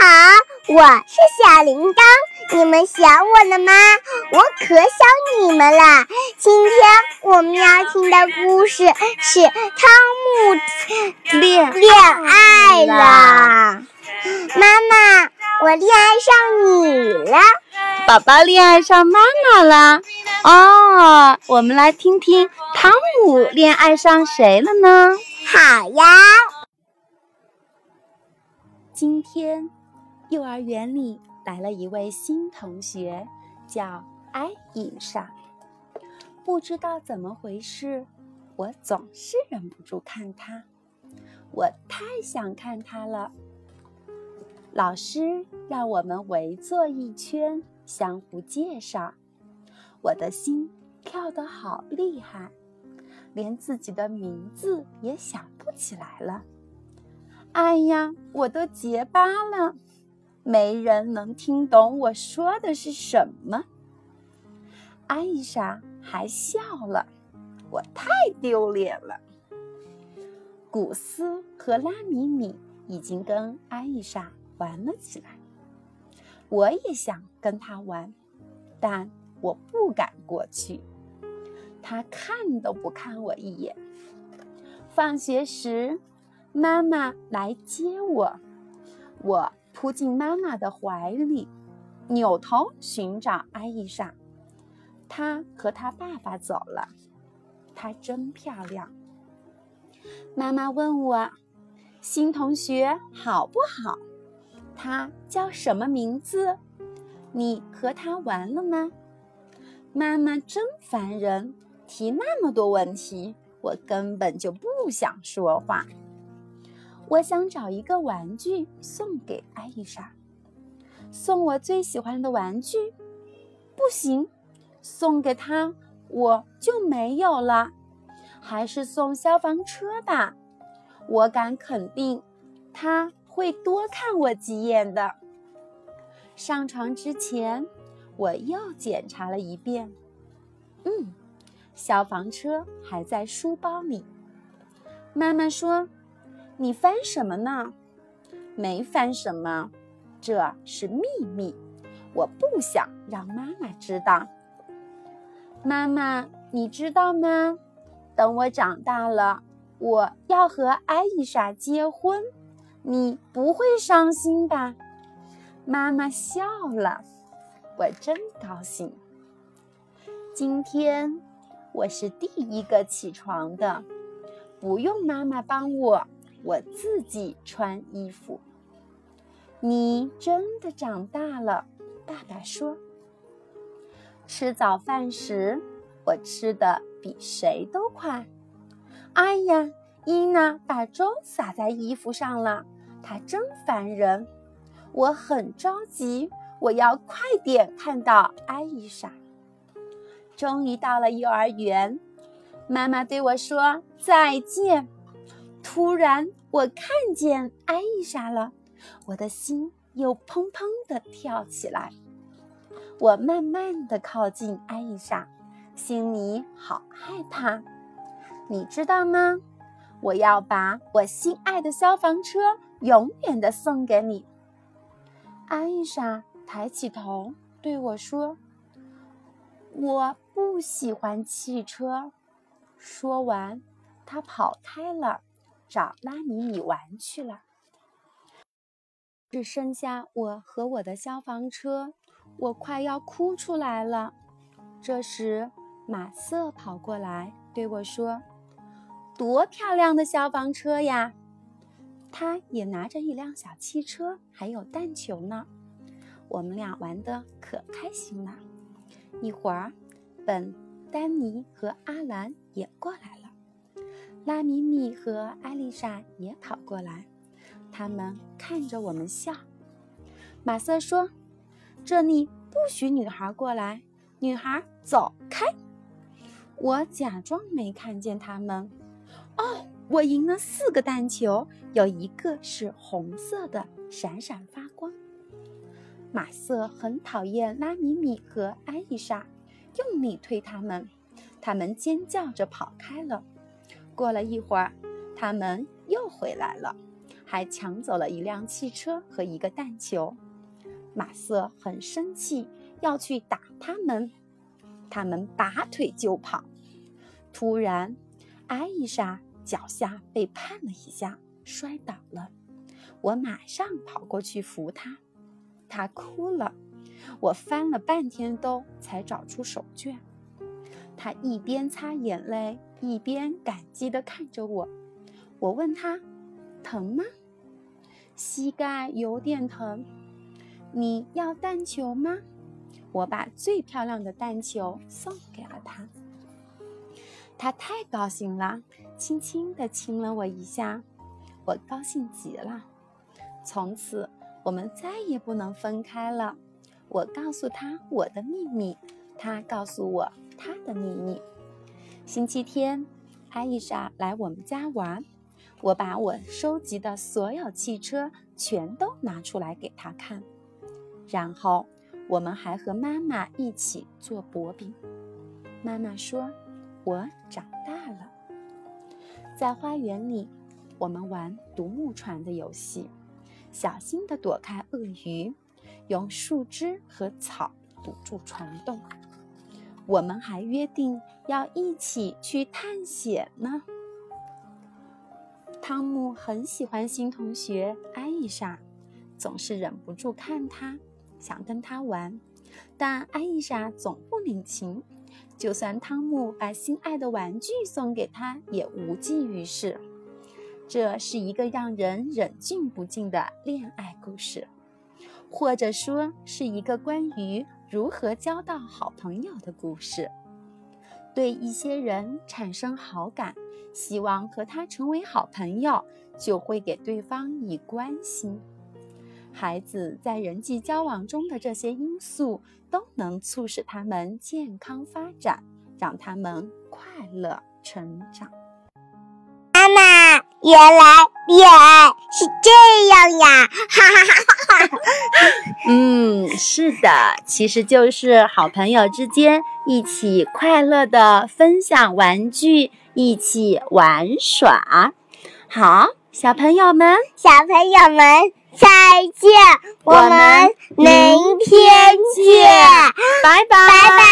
好，我是小铃铛，你们想我了吗？我可想你们了。今天我们要听的故事是《汤姆恋恋爱了》。妈妈，我恋爱上你了。宝宝恋爱上妈妈了。哦，我们来听听汤姆恋爱上谁了呢？好呀。今天，幼儿园里来了一位新同学，叫艾伊莎。不知道怎么回事，我总是忍不住看他，我太想看他了。老师让我们围坐一圈，相互介绍。我的心跳得好厉害，连自己的名字也想不起来了。哎呀，我都结巴了，没人能听懂我说的是什么。艾莎还笑了，我太丢脸了。古斯和拉米米已经跟艾莎玩了起来，我也想跟他玩，但我不敢过去。他看都不看我一眼。放学时。妈妈来接我，我扑进妈妈的怀里，扭头寻找艾伊莎。她和她爸爸走了。她真漂亮。妈妈问我：“新同学好不好？他叫什么名字？你和他玩了吗？”妈妈真烦人，提那么多问题，我根本就不想说话。我想找一个玩具送给艾丽莎，送我最喜欢的玩具，不行，送给她我就没有了。还是送消防车吧，我敢肯定，他会多看我几眼的。上床之前，我又检查了一遍，嗯，消防车还在书包里。妈妈说。你翻什么呢？没翻什么，这是秘密，我不想让妈妈知道。妈妈，你知道吗？等我长大了，我要和艾伊莎结婚，你不会伤心吧？妈妈笑了，我真高兴。今天我是第一个起床的，不用妈妈帮我。我自己穿衣服。你真的长大了，爸爸说。吃早饭时，我吃的比谁都快。哎呀，伊娜把粥洒在衣服上了，她真烦人。我很着急，我要快点看到艾伊莎。终于到了幼儿园，妈妈对我说再见。突然，我看见艾丽莎了，我的心又砰砰地跳起来。我慢慢地靠近艾丽莎，心里好害怕。你知道吗？我要把我心爱的消防车永远地送给你。艾伊莎抬起头对我说：“我不喜欢汽车。”说完，她跑开了。找拉米米玩去了，只剩下我和我的消防车，我快要哭出来了。这时，马瑟跑过来对我说：“多漂亮的消防车呀！”他也拿着一辆小汽车，还有弹球呢。我们俩玩的可开心了。一会儿，本、丹尼和阿兰也过来了。拉米米和艾丽莎也跑过来，他们看着我们笑。马瑟说：“这里不许女孩过来，女孩走开。”我假装没看见他们。哦，我赢了四个弹球，有一个是红色的，闪闪发光。马瑟很讨厌拉米米和艾丽莎，用力推他们，他们尖叫着跑开了。过了一会儿，他们又回来了，还抢走了一辆汽车和一个弹球。马瑟很生气，要去打他们。他们拔腿就跑。突然，艾伊莎脚下被绊了一下，摔倒了。我马上跑过去扶她，她哭了。我翻了半天兜才找出手绢。她一边擦眼泪，一边感激地看着我。我问他：“疼吗？”“膝盖有点疼。”“你要弹球吗？”我把最漂亮的弹球送给了他。他太高兴了，轻轻地亲了我一下，我高兴极了。从此，我们再也不能分开了。我告诉他我的秘密，他告诉我他的秘密。星期天，艾丽莎来我们家玩，我把我收集的所有汽车全都拿出来给她看，然后我们还和妈妈一起做薄饼。妈妈说。我长大了，在花园里，我们玩独木船的游戏，小心地躲开鳄鱼，用树枝和草堵住船洞。我们还约定要一起去探险呢。汤姆很喜欢新同学艾伊莎，总是忍不住看她，想跟她玩，但艾伊莎总不领情。就算汤姆把心爱的玩具送给她，也无济于事。这是一个让人忍俊不禁的恋爱故事，或者说是一个关于如何交到好朋友的故事。对一些人产生好感，希望和他成为好朋友，就会给对方以关心。孩子在人际交往中的这些因素。都能促使他们健康发展，让他们快乐成长。原来恋爱是这样呀！哈哈哈哈哈。嗯，是的，其实就是好朋友之间一起快乐的分享玩具，一起玩耍。好，小朋友们，小朋友们。再见，我们明天见，拜拜，拜拜。